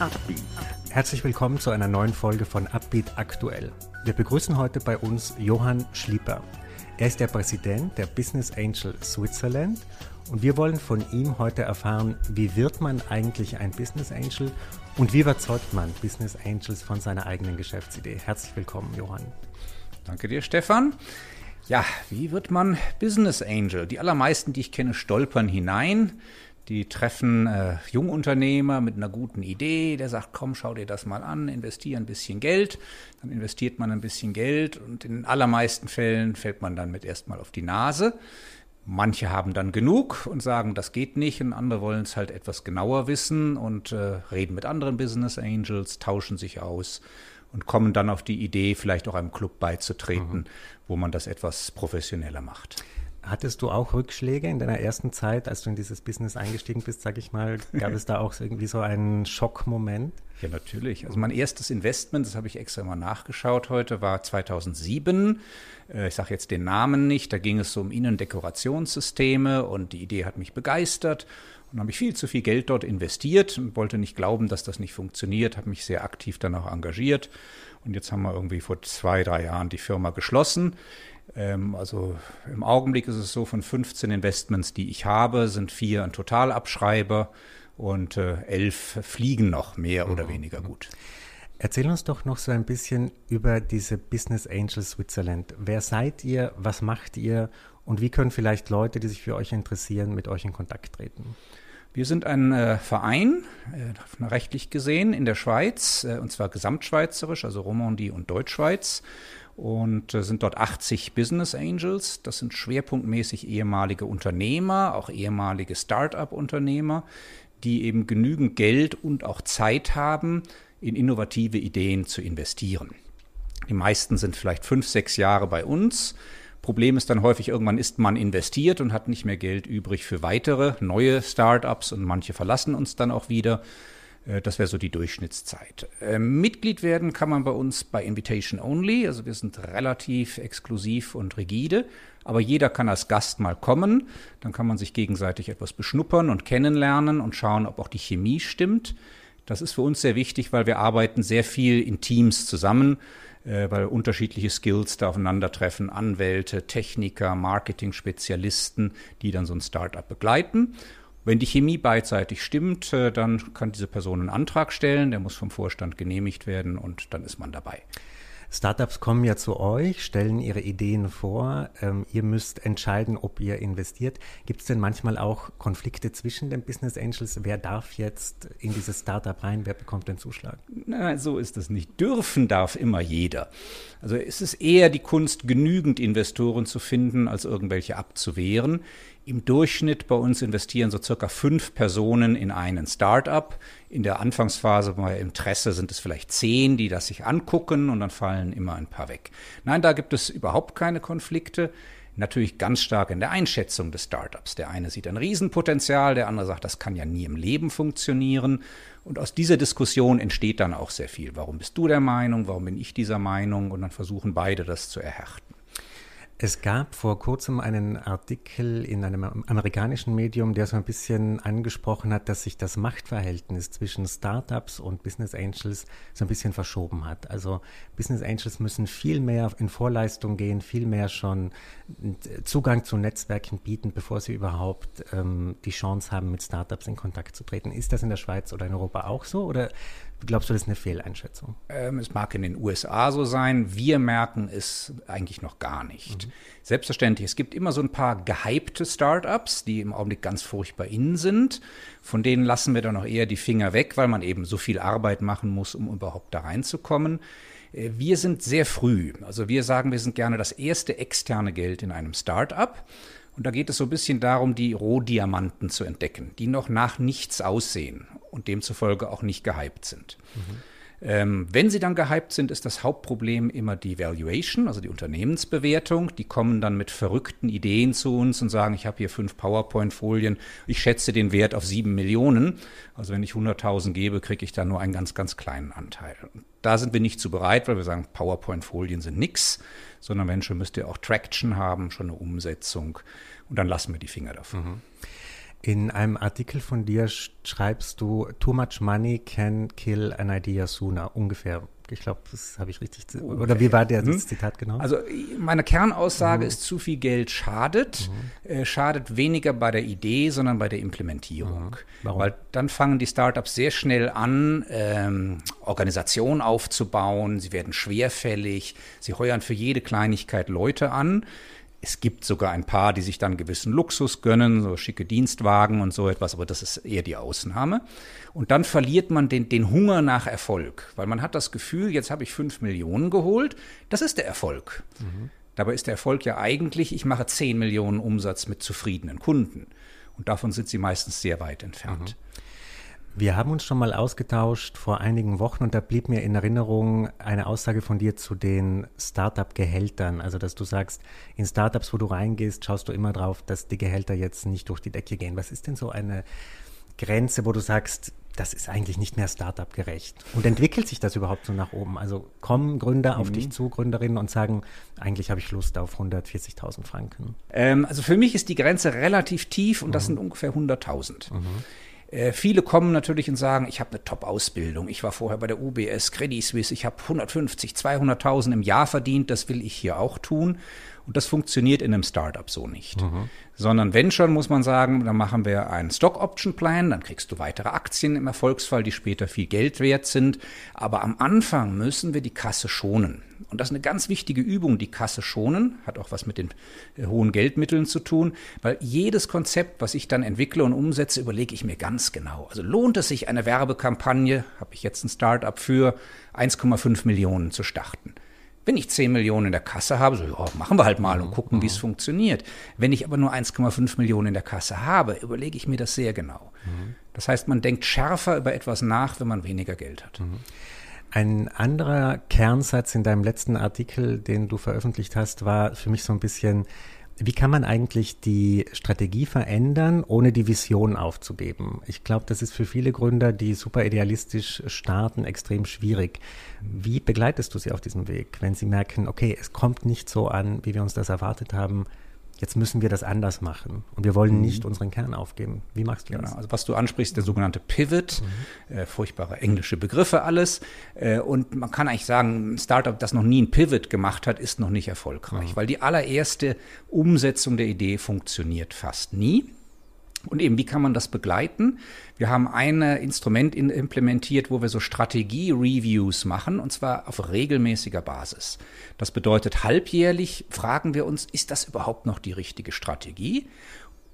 Upbeat. Herzlich willkommen zu einer neuen Folge von Upbeat Aktuell. Wir begrüßen heute bei uns Johann Schlieper. Er ist der Präsident der Business Angel Switzerland und wir wollen von ihm heute erfahren, wie wird man eigentlich ein Business Angel und wie überzeugt man Business Angels von seiner eigenen Geschäftsidee. Herzlich willkommen, Johann. Danke dir, Stefan. Ja, wie wird man Business Angel? Die allermeisten, die ich kenne, stolpern hinein. Die treffen äh, Jungunternehmer mit einer guten Idee, der sagt, komm, schau dir das mal an, investiere ein bisschen Geld. Dann investiert man ein bisschen Geld und in den allermeisten Fällen fällt man dann mit erstmal auf die Nase. Manche haben dann genug und sagen, das geht nicht, und andere wollen es halt etwas genauer wissen und äh, reden mit anderen Business Angels, tauschen sich aus und kommen dann auf die Idee, vielleicht auch einem Club beizutreten, mhm. wo man das etwas professioneller macht. Hattest du auch Rückschläge in deiner ersten Zeit, als du in dieses Business eingestiegen bist, sag ich mal? Gab es da auch irgendwie so einen Schockmoment? Ja, natürlich. Also mein erstes Investment, das habe ich extra mal nachgeschaut heute, war 2007. Äh, ich sage jetzt den Namen nicht. Da ging es so um Innendekorationssysteme und die Idee hat mich begeistert. Und habe ich viel zu viel Geld dort investiert und wollte nicht glauben, dass das nicht funktioniert, habe mich sehr aktiv dann auch engagiert. Und jetzt haben wir irgendwie vor zwei, drei Jahren die Firma geschlossen. Ähm, also im Augenblick ist es so, von 15 Investments, die ich habe, sind vier ein Totalabschreiber und äh, elf fliegen noch mehr oder mhm. weniger gut. Erzähl uns doch noch so ein bisschen über diese Business Angels Switzerland. Wer seid ihr? Was macht ihr? Und wie können vielleicht Leute, die sich für euch interessieren, mit euch in Kontakt treten? Wir sind ein äh, Verein, äh, rechtlich gesehen, in der Schweiz, äh, und zwar gesamtschweizerisch, also Romandie und Deutschschweiz und äh, sind dort 80 Business Angels. Das sind schwerpunktmäßig ehemalige Unternehmer, auch ehemalige Start-up-Unternehmer, die eben genügend Geld und auch Zeit haben, in innovative Ideen zu investieren. Die meisten sind vielleicht fünf, sechs Jahre bei uns. Problem ist dann häufig, irgendwann ist man investiert und hat nicht mehr Geld übrig für weitere neue Start-ups und manche verlassen uns dann auch wieder. Äh, das wäre so die Durchschnittszeit. Ähm, Mitglied werden kann man bei uns bei Invitation Only. Also wir sind relativ exklusiv und rigide. Aber jeder kann als Gast mal kommen. Dann kann man sich gegenseitig etwas beschnuppern und kennenlernen und schauen, ob auch die Chemie stimmt. Das ist für uns sehr wichtig, weil wir arbeiten sehr viel in Teams zusammen, äh, weil unterschiedliche Skills da aufeinandertreffen. Anwälte, Techniker, Marketing-Spezialisten, die dann so ein Startup begleiten. Wenn die Chemie beidseitig stimmt, äh, dann kann diese Person einen Antrag stellen, der muss vom Vorstand genehmigt werden und dann ist man dabei. Startups kommen ja zu euch, stellen ihre Ideen vor. Ähm, ihr müsst entscheiden, ob ihr investiert. Gibt es denn manchmal auch Konflikte zwischen den Business Angels? Wer darf jetzt in dieses Startup rein? Wer bekommt den Zuschlag? Na, so ist es nicht. Dürfen darf immer jeder. Also es ist eher die Kunst, genügend Investoren zu finden, als irgendwelche abzuwehren. Im Durchschnitt bei uns investieren so circa fünf Personen in einen Start-up. In der Anfangsphase bei Interesse sind es vielleicht zehn, die das sich angucken und dann fallen immer ein paar weg. Nein, da gibt es überhaupt keine Konflikte. Natürlich ganz stark in der Einschätzung des Startups. Der eine sieht ein Riesenpotenzial, der andere sagt, das kann ja nie im Leben funktionieren. Und aus dieser Diskussion entsteht dann auch sehr viel. Warum bist du der Meinung? Warum bin ich dieser Meinung? Und dann versuchen beide das zu erhärten. Es gab vor kurzem einen Artikel in einem amerikanischen Medium, der so ein bisschen angesprochen hat, dass sich das Machtverhältnis zwischen Startups und Business Angels so ein bisschen verschoben hat. Also Business Angels müssen viel mehr in Vorleistung gehen, viel mehr schon Zugang zu Netzwerken bieten, bevor sie überhaupt ähm, die Chance haben, mit Startups in Kontakt zu treten. Ist das in der Schweiz oder in Europa auch so? Oder Glaubst du, das ist eine Fehleinschätzung? Ähm, es mag in den USA so sein. Wir merken es eigentlich noch gar nicht. Mhm. Selbstverständlich, es gibt immer so ein paar gehypte Startups, die im Augenblick ganz furchtbar innen sind. Von denen lassen wir dann auch eher die Finger weg, weil man eben so viel Arbeit machen muss, um überhaupt da reinzukommen. Äh, wir sind sehr früh. Also wir sagen, wir sind gerne das erste externe Geld in einem Startup. Und da geht es so ein bisschen darum, die Rohdiamanten zu entdecken, die noch nach nichts aussehen und demzufolge auch nicht gehypt sind. Mhm. Ähm, wenn sie dann gehypt sind, ist das Hauptproblem immer die Valuation, also die Unternehmensbewertung. Die kommen dann mit verrückten Ideen zu uns und sagen, ich habe hier fünf PowerPoint-Folien, ich schätze den Wert auf sieben Millionen. Also wenn ich 100.000 gebe, kriege ich da nur einen ganz, ganz kleinen Anteil. Da sind wir nicht zu bereit, weil wir sagen, PowerPoint-Folien sind nichts sondern Menschen müsst ihr auch Traction haben, schon eine Umsetzung und dann lassen wir die Finger davon. Mhm. In einem Artikel von dir schreibst du, too much money can kill an idea sooner, ungefähr. Ich glaube, das habe ich richtig. Okay. Oder wie war der das hm. Zitat genau? Also meine Kernaussage mhm. ist, zu viel Geld schadet. Mhm. Äh, schadet weniger bei der Idee, sondern bei der Implementierung. Mhm. Warum? Weil dann fangen die Startups sehr schnell an, ähm, Organisationen aufzubauen. Sie werden schwerfällig. Sie heuern für jede Kleinigkeit Leute an. Es gibt sogar ein paar, die sich dann gewissen Luxus gönnen, so schicke Dienstwagen und so etwas, aber das ist eher die Ausnahme. Und dann verliert man den, den Hunger nach Erfolg, weil man hat das Gefühl, jetzt habe ich fünf Millionen geholt, das ist der Erfolg. Mhm. Dabei ist der Erfolg ja eigentlich, ich mache zehn Millionen Umsatz mit zufriedenen Kunden. Und davon sind sie meistens sehr weit entfernt. Mhm. Wir haben uns schon mal ausgetauscht vor einigen Wochen und da blieb mir in Erinnerung eine Aussage von dir zu den Startup-Gehältern. Also, dass du sagst, in Startups, wo du reingehst, schaust du immer drauf, dass die Gehälter jetzt nicht durch die Decke gehen. Was ist denn so eine Grenze, wo du sagst, das ist eigentlich nicht mehr Startup-gerecht? Und entwickelt sich das überhaupt so nach oben? Also kommen Gründer mhm. auf dich zu, Gründerinnen, und sagen, eigentlich habe ich Lust auf 140.000 Franken? Ähm, also für mich ist die Grenze relativ tief und mhm. das sind ungefähr 100.000. Mhm. Äh, viele kommen natürlich und sagen, ich habe eine Top-Ausbildung, ich war vorher bei der UBS, Credit Suisse, ich habe 150, 200.000 im Jahr verdient, das will ich hier auch tun. Und das funktioniert in einem Startup so nicht. Mhm. Sondern wenn schon, muss man sagen, dann machen wir einen Stock Option Plan, dann kriegst du weitere Aktien im Erfolgsfall, die später viel Geld wert sind. Aber am Anfang müssen wir die Kasse schonen. Und das ist eine ganz wichtige Übung, die Kasse schonen, hat auch was mit den äh, hohen Geldmitteln zu tun, weil jedes Konzept, was ich dann entwickle und umsetze, überlege ich mir ganz genau. Also lohnt es sich, eine Werbekampagne, habe ich jetzt ein Startup für 1,5 Millionen zu starten. Wenn ich 10 Millionen in der Kasse habe, so, ja, machen wir halt mal und gucken, wie es mhm. funktioniert. Wenn ich aber nur 1,5 Millionen in der Kasse habe, überlege ich mir das sehr genau. Mhm. Das heißt, man denkt schärfer über etwas nach, wenn man weniger Geld hat. Mhm. Ein anderer Kernsatz in deinem letzten Artikel, den du veröffentlicht hast, war für mich so ein bisschen, wie kann man eigentlich die Strategie verändern, ohne die Vision aufzugeben? Ich glaube, das ist für viele Gründer, die super idealistisch starten, extrem schwierig. Wie begleitest du sie auf diesem Weg, wenn sie merken, okay, es kommt nicht so an, wie wir uns das erwartet haben? Jetzt müssen wir das anders machen und wir wollen mhm. nicht unseren Kern aufgeben. Wie machst du genau. das? Also was du ansprichst, der sogenannte Pivot, mhm. äh, furchtbare englische Begriffe alles. Äh, und man kann eigentlich sagen, ein Startup, das noch nie ein Pivot gemacht hat, ist noch nicht erfolgreich, mhm. weil die allererste Umsetzung der Idee funktioniert fast nie. Und eben, wie kann man das begleiten? Wir haben ein Instrument in, implementiert, wo wir so Strategie-Reviews machen, und zwar auf regelmäßiger Basis. Das bedeutet, halbjährlich fragen wir uns, ist das überhaupt noch die richtige Strategie?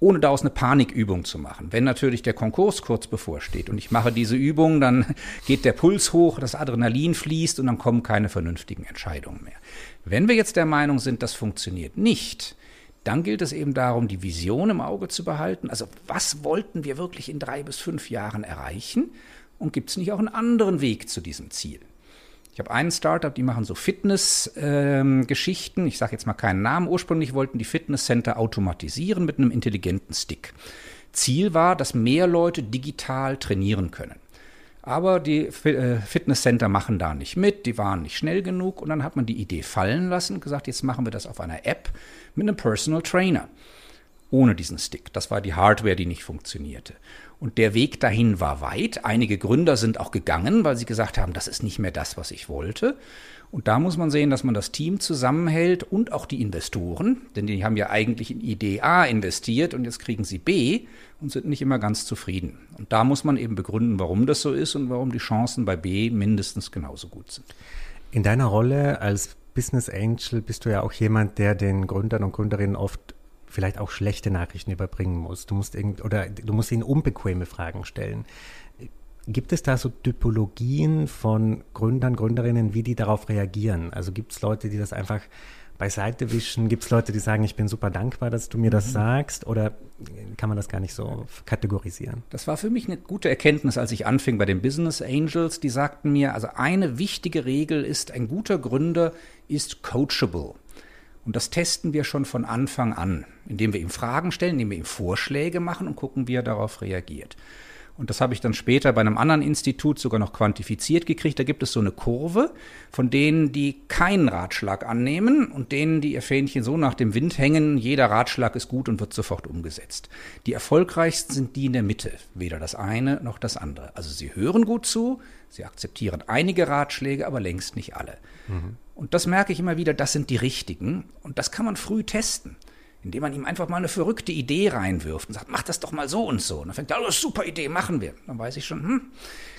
ohne daraus eine Panikübung zu machen. Wenn natürlich der Konkurs kurz bevorsteht und ich mache diese Übung, dann geht der Puls hoch, das Adrenalin fließt und dann kommen keine vernünftigen Entscheidungen mehr. Wenn wir jetzt der Meinung sind, das funktioniert nicht, dann gilt es eben darum, die Vision im Auge zu behalten. Also was wollten wir wirklich in drei bis fünf Jahren erreichen? Und gibt es nicht auch einen anderen Weg zu diesem Ziel? Ich habe einen Startup, die machen so Fitness-Geschichten. Ähm, ich sage jetzt mal keinen Namen. Ursprünglich wollten die Fitnesscenter automatisieren mit einem intelligenten Stick. Ziel war, dass mehr Leute digital trainieren können. Aber die äh, Fitnesscenter machen da nicht mit, die waren nicht schnell genug und dann hat man die Idee fallen lassen und gesagt, jetzt machen wir das auf einer App mit einem Personal Trainer. Ohne diesen Stick. Das war die Hardware, die nicht funktionierte. Und der Weg dahin war weit. Einige Gründer sind auch gegangen, weil sie gesagt haben, das ist nicht mehr das, was ich wollte. Und da muss man sehen, dass man das Team zusammenhält und auch die Investoren, denn die haben ja eigentlich in Idee A investiert und jetzt kriegen sie B und sind nicht immer ganz zufrieden. Und da muss man eben begründen, warum das so ist und warum die Chancen bei B mindestens genauso gut sind. In deiner Rolle als Business Angel bist du ja auch jemand, der den Gründern und Gründerinnen oft vielleicht auch schlechte Nachrichten überbringen muss. Du musst irgend, oder du musst ihnen unbequeme Fragen stellen. Gibt es da so Typologien von Gründern, Gründerinnen, wie die darauf reagieren? Also gibt es Leute, die das einfach beiseite wischen? Gibt es Leute, die sagen, ich bin super dankbar, dass du mir das mhm. sagst? Oder kann man das gar nicht so kategorisieren? Das war für mich eine gute Erkenntnis, als ich anfing bei den Business Angels. Die sagten mir, also eine wichtige Regel ist, ein guter Gründer ist coachable. Und das testen wir schon von Anfang an, indem wir ihm Fragen stellen, indem wir ihm Vorschläge machen und gucken, wie er darauf reagiert. Und das habe ich dann später bei einem anderen Institut sogar noch quantifiziert gekriegt. Da gibt es so eine Kurve von denen, die keinen Ratschlag annehmen und denen, die ihr Fähnchen so nach dem Wind hängen. Jeder Ratschlag ist gut und wird sofort umgesetzt. Die erfolgreichsten sind die in der Mitte. Weder das eine noch das andere. Also sie hören gut zu, sie akzeptieren einige Ratschläge, aber längst nicht alle. Mhm. Und das merke ich immer wieder, das sind die richtigen. Und das kann man früh testen indem man ihm einfach mal eine verrückte Idee reinwirft und sagt, mach das doch mal so und so. Und dann fängt er, oh, super Idee, machen wir. Dann weiß ich schon, hm,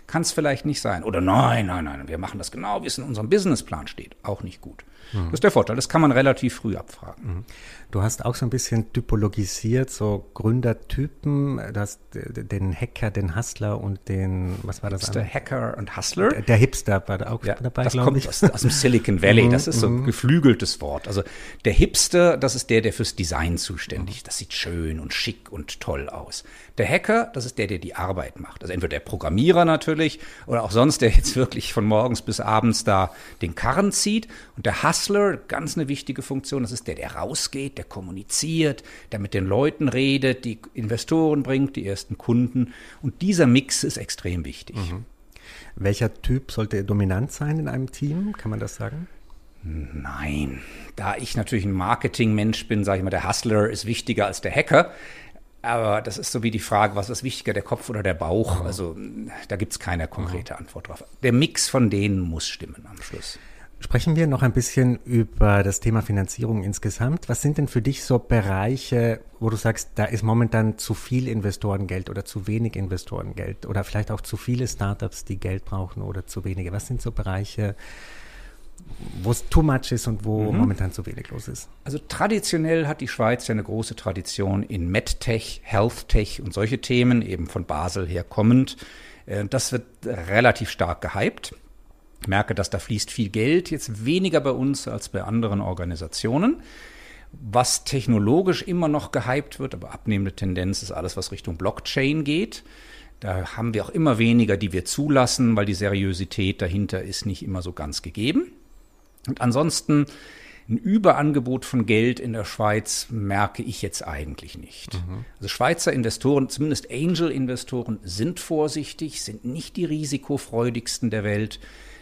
kann es vielleicht nicht sein. Oder nein, nein, nein, wir machen das genau, wie es in unserem Businessplan steht. Auch nicht gut. Mhm. Das ist der Vorteil, das kann man relativ früh abfragen. Mhm. Du hast auch so ein bisschen typologisiert, so Gründertypen, du hast den Hacker, den Hustler und den, was war das? Der Hacker und Hustler. Der, der, Hipster war da auch ja, dabei, Das kommt aus, aus, dem Silicon Valley, mhm, das ist so ein mhm. geflügeltes Wort. Also der Hipster, das ist der, der fürs Design zuständig ist. Das sieht schön und schick und toll aus. Der Hacker, das ist der, der die Arbeit macht. Also entweder der Programmierer natürlich oder auch sonst, der jetzt wirklich von morgens bis abends da den Karren zieht. Und der Hustler, ganz eine wichtige Funktion, das ist der, der rausgeht, der kommuniziert, der mit den Leuten redet, die Investoren bringt, die ersten Kunden. Und dieser Mix ist extrem wichtig. Mhm. Welcher Typ sollte dominant sein in einem Team? Kann man das sagen? Nein. Da ich natürlich ein Marketingmensch bin, sage ich mal, der Hustler ist wichtiger als der Hacker. Aber das ist so wie die Frage, was ist wichtiger, der Kopf oder der Bauch? Also da gibt es keine konkrete Antwort drauf. Der Mix von denen muss stimmen am Schluss. Sprechen wir noch ein bisschen über das Thema Finanzierung insgesamt. Was sind denn für dich so Bereiche, wo du sagst, da ist momentan zu viel Investorengeld oder zu wenig Investorengeld oder vielleicht auch zu viele Startups, die Geld brauchen oder zu wenige? Was sind so Bereiche, wo es too much ist und wo mhm. momentan zu wenig los ist? Also traditionell hat die Schweiz ja eine große Tradition in MedTech, HealthTech und solche Themen, eben von Basel her kommend. Äh, das wird relativ stark gehypt. Ich merke, dass da fließt viel Geld, jetzt weniger bei uns als bei anderen Organisationen. Was technologisch immer noch gehypt wird, aber abnehmende Tendenz ist alles, was Richtung Blockchain geht. Da haben wir auch immer weniger, die wir zulassen, weil die Seriosität dahinter ist nicht immer so ganz gegeben. Und ansonsten ein Überangebot von Geld in der Schweiz merke ich jetzt eigentlich nicht. Mhm. Also Schweizer Investoren, zumindest Angel-Investoren, sind vorsichtig, sind nicht die risikofreudigsten der Welt.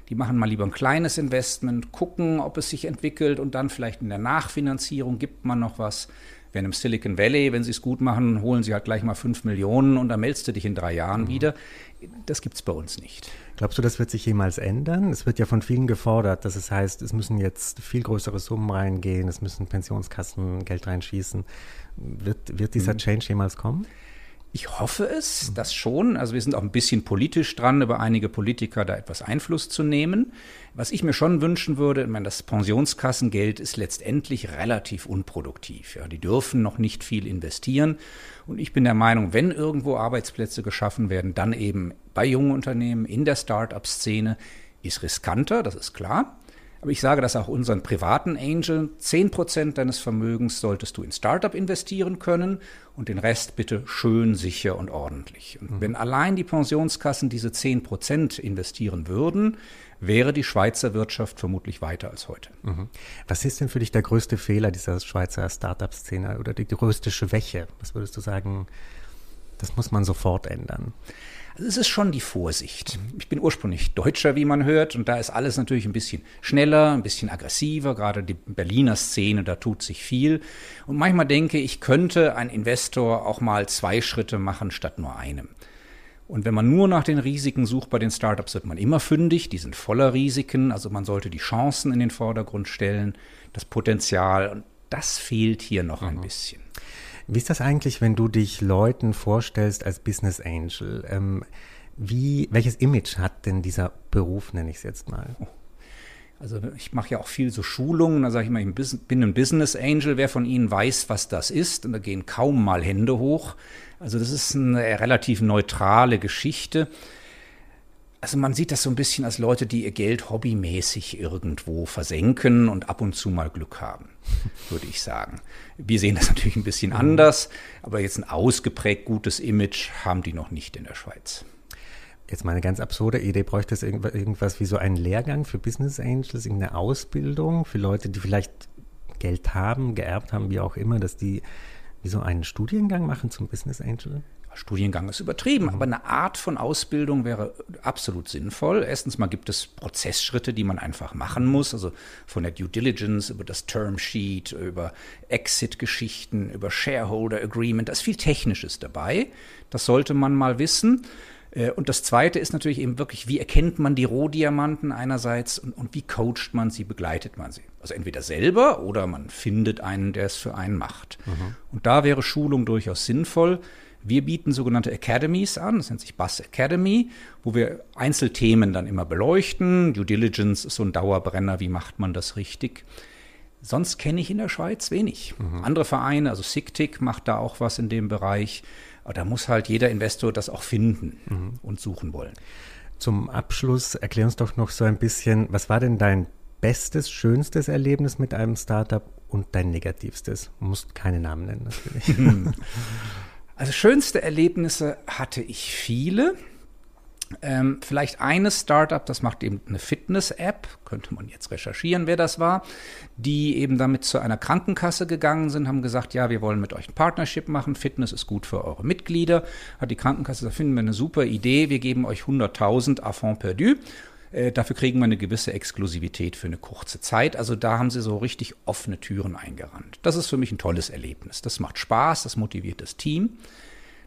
Die machen mal lieber ein kleines Investment, gucken, ob es sich entwickelt und dann vielleicht in der Nachfinanzierung gibt man noch was. Wenn im Silicon Valley, wenn sie es gut machen, holen sie halt gleich mal fünf Millionen und dann meldest du dich in drei Jahren mhm. wieder. Das gibt es bei uns nicht. Glaubst du, das wird sich jemals ändern? Es wird ja von vielen gefordert, dass es heißt, es müssen jetzt viel größere Summen reingehen, es müssen Pensionskassen Geld reinschießen. Wird, wird dieser mhm. Change jemals kommen? Ich hoffe es, das schon. Also wir sind auch ein bisschen politisch dran, über einige Politiker da etwas Einfluss zu nehmen. Was ich mir schon wünschen würde, ich meine, das Pensionskassengeld ist letztendlich relativ unproduktiv. Ja, die dürfen noch nicht viel investieren. Und ich bin der Meinung, wenn irgendwo Arbeitsplätze geschaffen werden, dann eben bei jungen Unternehmen, in der Start-up-Szene, ist riskanter, das ist klar. Aber ich sage das auch unseren privaten Angel. 10% deines Vermögens solltest du in Startup investieren können und den Rest bitte schön, sicher und ordentlich. Und mhm. wenn allein die Pensionskassen diese 10% investieren würden, wäre die Schweizer Wirtschaft vermutlich weiter als heute. Mhm. Was ist denn für dich der größte Fehler dieser Schweizer Startup-Szene oder die größte Schwäche? Was würdest du sagen, das muss man sofort ändern? Also es ist schon die Vorsicht. Ich bin ursprünglich Deutscher, wie man hört, und da ist alles natürlich ein bisschen schneller, ein bisschen aggressiver. Gerade die Berliner Szene, da tut sich viel. Und manchmal denke ich, könnte ein Investor auch mal zwei Schritte machen statt nur einem. Und wenn man nur nach den Risiken sucht bei den Startups, wird man immer fündig. Die sind voller Risiken. Also man sollte die Chancen in den Vordergrund stellen, das Potenzial. Und das fehlt hier noch mhm. ein bisschen. Wie ist das eigentlich, wenn du dich Leuten vorstellst als Business Angel? Ähm, wie, welches Image hat denn dieser Beruf, nenne ich es jetzt mal? Also ich mache ja auch viel so Schulungen, da sage ich mal, ich bin ein Business Angel, wer von Ihnen weiß, was das ist, und da gehen kaum mal Hände hoch. Also das ist eine relativ neutrale Geschichte also man sieht das so ein bisschen als Leute, die ihr Geld hobbymäßig irgendwo versenken und ab und zu mal Glück haben, würde ich sagen. Wir sehen das natürlich ein bisschen anders, aber jetzt ein ausgeprägt gutes Image haben die noch nicht in der Schweiz. Jetzt mal eine ganz absurde Idee, bräuchte es irgendwas wie so einen Lehrgang für Business Angels, irgendeine Ausbildung für Leute, die vielleicht Geld haben, geerbt haben, wie auch immer, dass die wie so einen Studiengang machen zum Business Angel? Studiengang ist übertrieben, mhm. aber eine Art von Ausbildung wäre absolut sinnvoll. Erstens mal gibt es Prozessschritte, die man einfach machen muss, also von der Due Diligence über das Term Sheet, über Exit-Geschichten, über Shareholder Agreement, da ist viel Technisches dabei. Das sollte man mal wissen. Äh, und das Zweite ist natürlich eben wirklich, wie erkennt man die Rohdiamanten einerseits und, und wie coacht man sie, begleitet man sie. Also entweder selber oder man findet einen, der es für einen macht. Mhm. Und da wäre Schulung durchaus sinnvoll. Wir bieten sogenannte Academies an, das nennt sich Bass Academy, wo wir Einzelthemen dann immer beleuchten. Due Diligence ist so ein Dauerbrenner, wie macht man das richtig? Sonst kenne ich in der Schweiz wenig. Mhm. Andere Vereine, also SICTIC macht da auch was in dem Bereich. Aber da muss halt jeder Investor das auch finden mhm. und suchen wollen. Zum Abschluss erklär uns doch noch so ein bisschen, was war denn dein bestes, schönstes Erlebnis mit einem Startup und dein negativstes? Du musst keine Namen nennen, natürlich. Also schönste Erlebnisse hatte ich viele. Ähm, vielleicht eines Startup, das macht eben eine Fitness-App, könnte man jetzt recherchieren, wer das war, die eben damit zu einer Krankenkasse gegangen sind, haben gesagt, ja, wir wollen mit euch ein Partnership machen, Fitness ist gut für eure Mitglieder. Hat die Krankenkasse gesagt, finden wir eine super Idee, wir geben euch 100.000 à fond perdu. Äh, dafür kriegen wir eine gewisse Exklusivität für eine kurze Zeit. Also da haben sie so richtig offene Türen eingerannt. Das ist für mich ein tolles Erlebnis. Das macht Spaß, das motiviert das Team.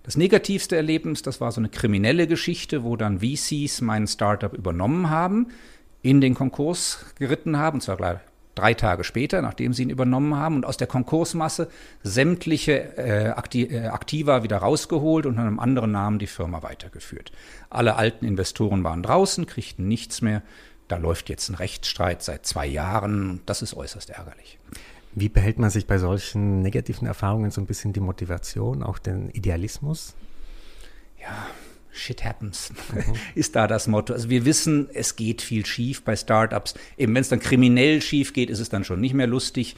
Das negativste Erlebnis, das war so eine kriminelle Geschichte, wo dann VCs meinen Startup übernommen haben, in den Konkurs geritten haben, und zwar drei Tage später, nachdem sie ihn übernommen haben, und aus der Konkursmasse sämtliche äh, äh, Aktiva wieder rausgeholt und unter einem anderen Namen die Firma weitergeführt. Alle alten Investoren waren draußen, kriegten nichts mehr. Da läuft jetzt ein Rechtsstreit seit zwei Jahren. Das ist äußerst ärgerlich. Wie behält man sich bei solchen negativen Erfahrungen so ein bisschen die Motivation, auch den Idealismus? Ja, Shit happens, mhm. ist da das Motto. Also wir wissen, es geht viel schief bei Startups. Eben wenn es dann kriminell schief geht, ist es dann schon nicht mehr lustig.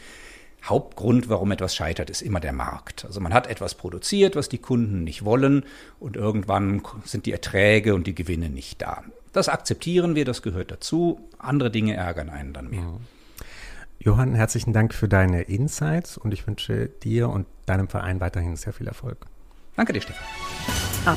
Hauptgrund, warum etwas scheitert, ist immer der Markt. Also man hat etwas produziert, was die Kunden nicht wollen und irgendwann sind die Erträge und die Gewinne nicht da. Das akzeptieren wir, das gehört dazu. Andere Dinge ärgern einen dann mehr. Mhm. Johann, herzlichen Dank für deine Insights und ich wünsche dir und deinem Verein weiterhin sehr viel Erfolg. Danke dir, Stefan.